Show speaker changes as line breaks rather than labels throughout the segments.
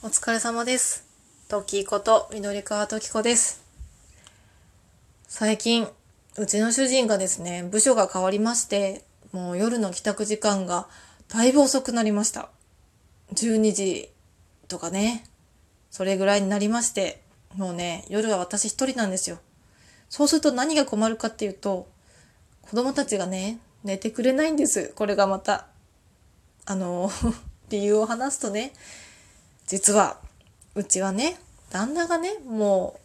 お疲れ様です。トキこと緑川トキ子です。最近、うちの主人がですね、部署が変わりまして、もう夜の帰宅時間がだいぶ遅くなりました。12時とかね、それぐらいになりまして、もうね、夜は私一人なんですよ。そうすると何が困るかっていうと、子供たちがね、寝てくれないんです。これがまた。あの、理由を話すとね、実はうちはね旦那がねも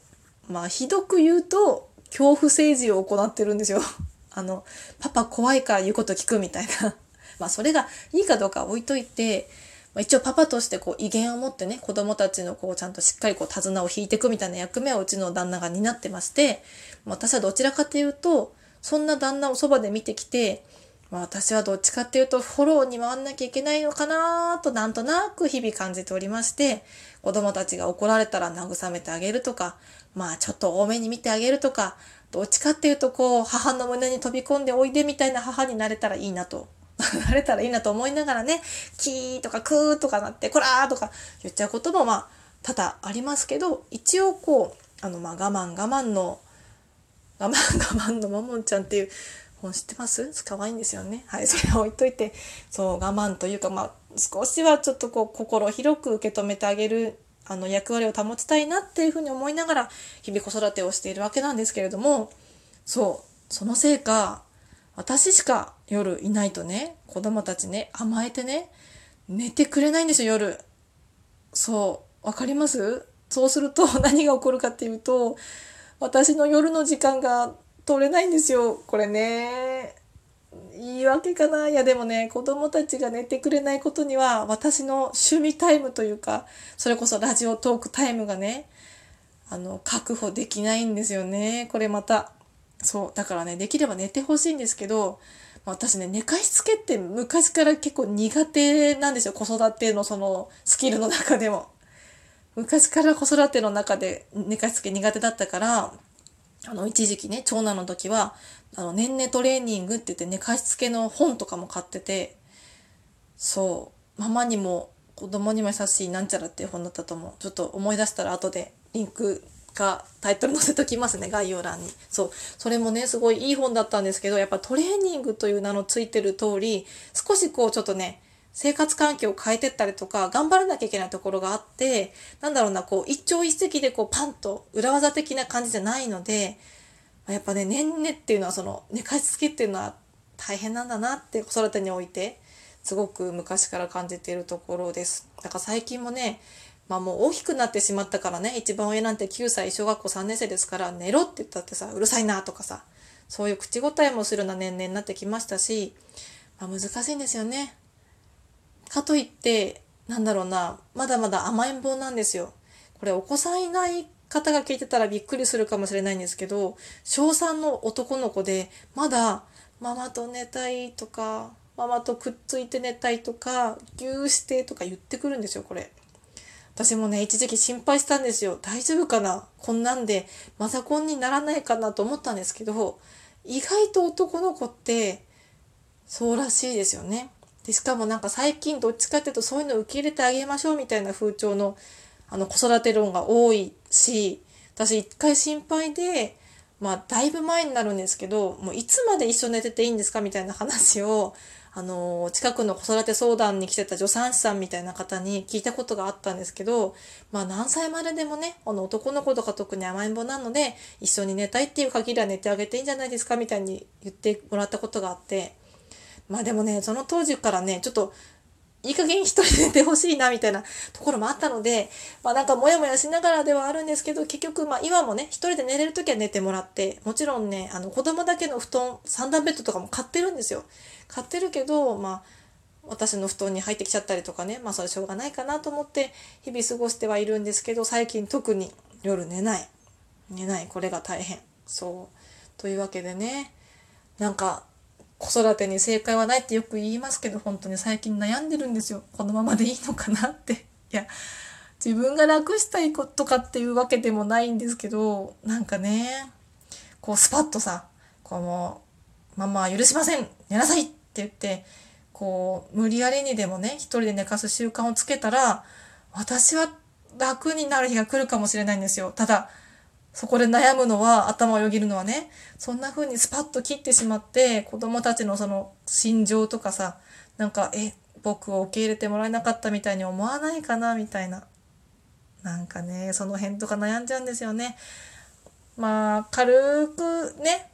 うまあひどく言うと恐怖政治を行ってるんですよ。あのパパ怖いから言うこと聞くみたいな まあそれがいいかどうか置いといて、まあ、一応パパとしてこう威厳を持ってね子供たちのこうちゃんとしっかりこう手綱を引いていくみたいな役目をうちの旦那が担ってましてま私はどちらかというとそんな旦那をそばで見てきてまあ、私はどっちかっていうとフォローに回んなきゃいけないのかなとなんとなく日々感じておりまして子供たちが怒られたら慰めてあげるとかまあちょっと多めに見てあげるとかどっちかっていうとこう母の胸に飛び込んでおいでみたいな母になれたらいいなと なれたらいいなと思いながらねキーとかクーとかなってこらーとか言っちゃうこともまあ多々ありますけど一応こうあのまあ我慢我慢の我慢 我慢のももんちゃんっていう本知ってます？可愛いんですよね。はい、それは置いといて、そう、我慢というか、まあ、少しはちょっとこう、心を広く受け止めてあげる、あの、役割を保ちたいなっていうふうに思いながら、日々子育てをしているわけなんですけれども、そう、そのせいか、私しか夜いないとね、子供たちね、甘えてね、寝てくれないんですよ、夜。そう、わかります？そうすると何が起こるかっていうと、私の夜の時間が取れないんですよこれね。言い訳かな。いやでもね子供たちが寝てくれないことには私の趣味タイムというかそれこそラジオトークタイムがねあの確保できないんですよね。これまたそうだからねできれば寝てほしいんですけど私ね寝かしつけって昔から結構苦手なんですよ。子育てのそのスキルの中でも。昔から子育ての中で寝かしつけ苦手だったからあの、一時期ね、長男の時は、あの、年々トレーニングって言って寝かしつけの本とかも買ってて、そう、ママにも子供にも優しいなんちゃらっていう本だったと思う。ちょっと思い出したら後でリンクかタイトル載せときますね、概要欄に。そう、それもね、すごいいい本だったんですけど、やっぱトレーニングという名のついてる通り、少しこうちょっとね、生活環境を変えてったりとか、頑張らなきゃいけないところがあって、なんだろうな、こう、一朝一夕でこう、パンと裏技的な感じじゃないので、やっぱね、年々っていうのは、その、寝かしつけっていうのは大変なんだなって子育てにおいて、すごく昔から感じているところです。だから最近もね、まあもう大きくなってしまったからね、一番上なんて9歳、小学校3年生ですから、寝ろって言ったってさ、うるさいなとかさ、そういう口答えもするような年齢になってきましたし、まあ難しいんですよね。かといって、なんだろうな、まだまだ甘えん坊なんですよ。これお子さんいない方が聞いてたらびっくりするかもしれないんですけど、小3の男の子で、まだママと寝たいとか、ママとくっついて寝たいとか、ぎゅーしてとか言ってくるんですよ、これ。私もね、一時期心配したんですよ。大丈夫かな？こんなんで、マザコンにならないかなと思ったんですけど、意外と男の子って、そうらしいですよね。でしかもなんか最近どっちかっていうとそういうのを受け入れてあげましょうみたいな風潮のあの子育て論が多いし私一回心配でまあだいぶ前になるんですけどもういつまで一緒に寝てていいんですかみたいな話をあの近くの子育て相談に来てた助産師さんみたいな方に聞いたことがあったんですけどまあ何歳まででもねあの男の子とか特に甘えん坊なので一緒に寝たいっていう限りは寝てあげていいんじゃないですかみたいに言ってもらったことがあって。まあでもね、その当時からね、ちょっと、いい加減一人で寝てほしいな、みたいなところもあったので、まあなんかモヤモヤしながらではあるんですけど、結局、まあ今もね、一人で寝れるときは寝てもらって、もちろんね、あの子供だけの布団、三段ベッドとかも買ってるんですよ。買ってるけど、まあ、私の布団に入ってきちゃったりとかね、まあそれしょうがないかなと思って、日々過ごしてはいるんですけど、最近特に夜寝ない。寝ない。これが大変。そう。というわけでね、なんか、子育てに正解はないってよく言いますけど本当に最近悩んでるんですよこのままでいいのかなっていや自分が楽したいことかっていうわけでもないんですけどなんかねこうスパッとさこの「ママは許しません寝なさい!」って言ってこう無理やりにでもね一人で寝かす習慣をつけたら私は楽になる日が来るかもしれないんですよ。ただ、そこで悩むのは、頭をよぎるのはね、そんな風にスパッと切ってしまって、子供たちのその心情とかさ、なんか、え、僕を受け入れてもらえなかったみたいに思わないかな、みたいな。なんかね、その辺とか悩んじゃうんですよね。まあ、軽くね、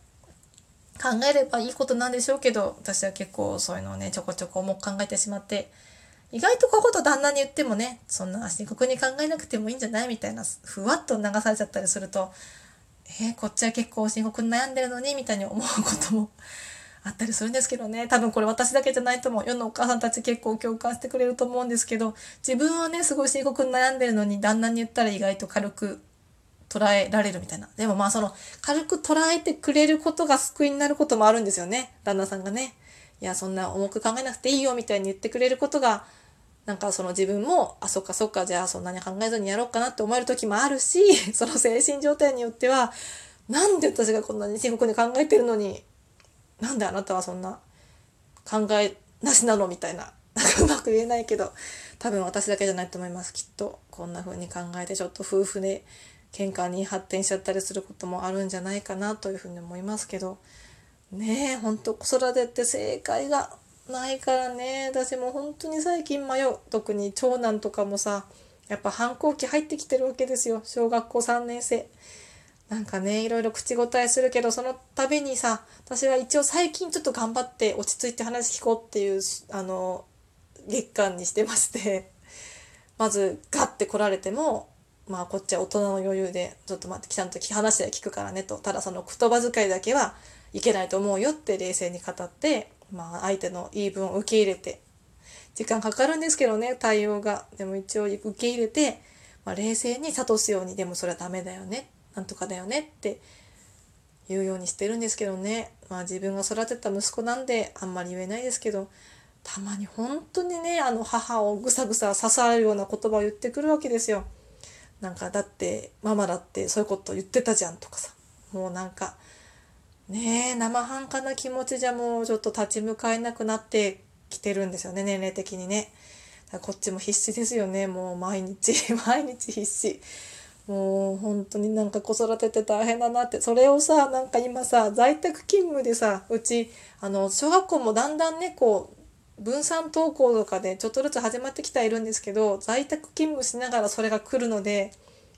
考えればいいことなんでしょうけど、私は結構そういうのをね、ちょこちょこ重く考えてしまって、意外とこういうこと旦那に言ってもね、そんな深刻に考えなくてもいいんじゃない？みたいな、ふわっと流されちゃったりすると、えー、こっちは結構深刻に悩んでるのに、みたいに思うことも あったりするんですけどね。多分これ私だけじゃないと思う。世のお母さんたち結構共感してくれると思うんですけど、自分はね、すごい深刻に悩んでるのに、旦那に言ったら意外と軽く捉えられるみたいな。でもまあその、軽く捉えてくれることが救いになることもあるんですよね。旦那さんがね。いや、そんな重く考えなくていいよみたいに言ってくれることが、なんかその自分も、あ、そっかそっか、じゃあそんなに考えずにやろうかなって思える時もあるし、その精神状態によっては、なんで私がこんなに深刻に考えてるのに、なんであなたはそんな考えなしなのみたいな。なんかうまく言えないけど、多分私だけじゃないと思います。きっとこんな風に考えてちょっと夫婦で喧嘩に発展しちゃったりすることもあるんじゃないかなというふうに思いますけど、ねえ、ほんと子育てって正解がないからね。私も本当に最近迷う。特に長男とかもさやっぱ反抗期入ってきてるわけですよ。小学校3年生。なんかねいろいろ口答えするけどその度にさ私は一応最近ちょっと頑張って落ち着いて話聞こうっていうあの月間にしてまして。まずガッて来られてもまあこっちは大人の余裕でちょっと待ってちゃんと話で聞くからねと。ただその言葉遣いだけはいけないと思うよって冷静に語ってまあ、相手の言い分を受け入れて、時間かかるんですけどね、対応が。でも一応受け入れて、まあ、冷静に諭すように、でもそれはダメだよね、なんとかだよねって言うようにしてるんですけどね。まあ自分が育てた息子なんであんまり言えないですけど、たまに本当にね、あの母をぐさぐさ刺さるような言葉を言ってくるわけですよ。なんかだってママだってそういうこと言ってたじゃんとかさ。もうなんかねえ、生半可な気持ちじゃもうちょっと立ち向かえなくなってきてるんですよね、年齢的にね。こっちも必死ですよね、もう毎日、毎日必死。もう本当になんか子育てて大変だなって。それをさ、なんか今さ、在宅勤務でさ、うち、あの、小学校もだんだんね、こう、分散登校とかでちょっとずつ始まってきてはいるんですけど、在宅勤務しながらそれが来るので、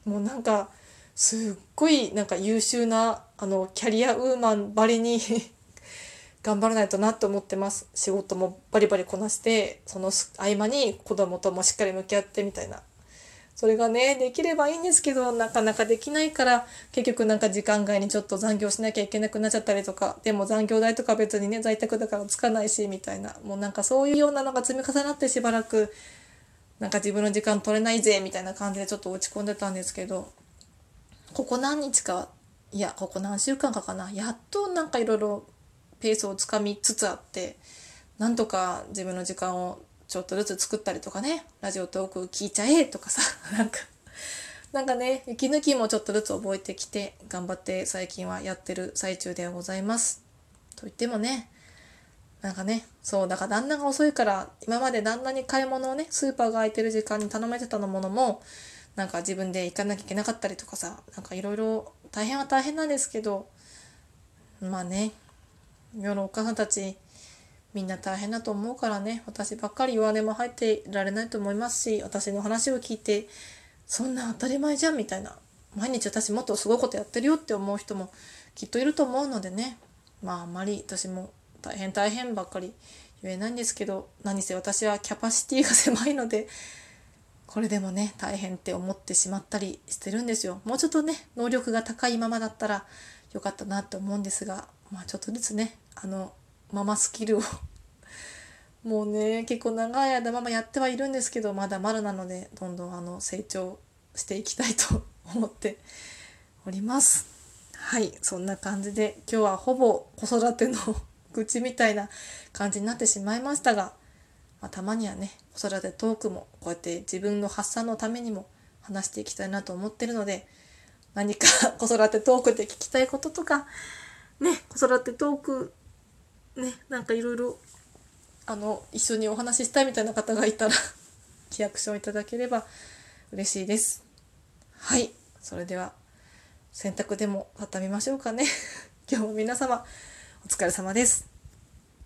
もうなんか、すっごいなんか優秀なあのキャリアウーマンばりに 頑張らないとなって思ってます。仕事もバリバリこなしてその合間に子供ともしっかり向き合ってみたいな。それがねできればいいんですけどなかなかできないから結局なんか時間外にちょっと残業しなきゃいけなくなっちゃったりとかでも残業代とか別にね在宅だからつかないしみたいな。もうなんかそういうようなのが積み重なってしばらくなんか自分の時間取れないぜみたいな感じでちょっと落ち込んでたんですけどここ何日かいやここ何週間かかな。やっとなんかいろいろペースをつかみつつあってなんとか自分の時間をちょっとずつ作ったりとかね。ラジオトーク聞いちゃえとかさ。なんかなんかね息抜きもちょっとずつ覚えてきて頑張って最近はやってる最中ではございます。と言ってもねなんかねそうだから旦那が遅いから今まで旦那に買い物をねスーパーが空いてる時間に頼めてたのものもなんか自分で行かなきゃいけなかったりとかさなんかいろいろ大変は大変なんですけどまあね世のお母さんたちみんな大変だと思うからね私ばっかり弱音も入っていられないと思いますし私の話を聞いてそんな当たり前じゃんみたいな毎日私もっとすごいことやってるよって思う人もきっといると思うのでねまああんまり私も大変大変ばっかり言えないんですけど何せ私はキャパシティが狭いのでこれでもね大変って思ってしまったりしてるんですよ。もうちょっとね能力が高いままだったらよかったなって思うんですがまあちょっとずつねあのママスキルを もうね結構長い間ママやってはいるんですけどまだまだなのでどんどんあの成長していきたいと思っております。はいそんな感じで今日はほぼ子育ての 愚痴みたいな感じになってしまいましたがまあ、たまにはね子育てトークもこうやって自分の発散のためにも話していきたいなと思ってるので何か 子育てトークで聞きたいこととかね子育てトークねなんかいろいろあの一緒にお話ししたいみたいな方がいたらリアクションいただければ嬉しいです。はい。それでは洗濯でも畳みましょうかね。今日も皆様お疲れ様です。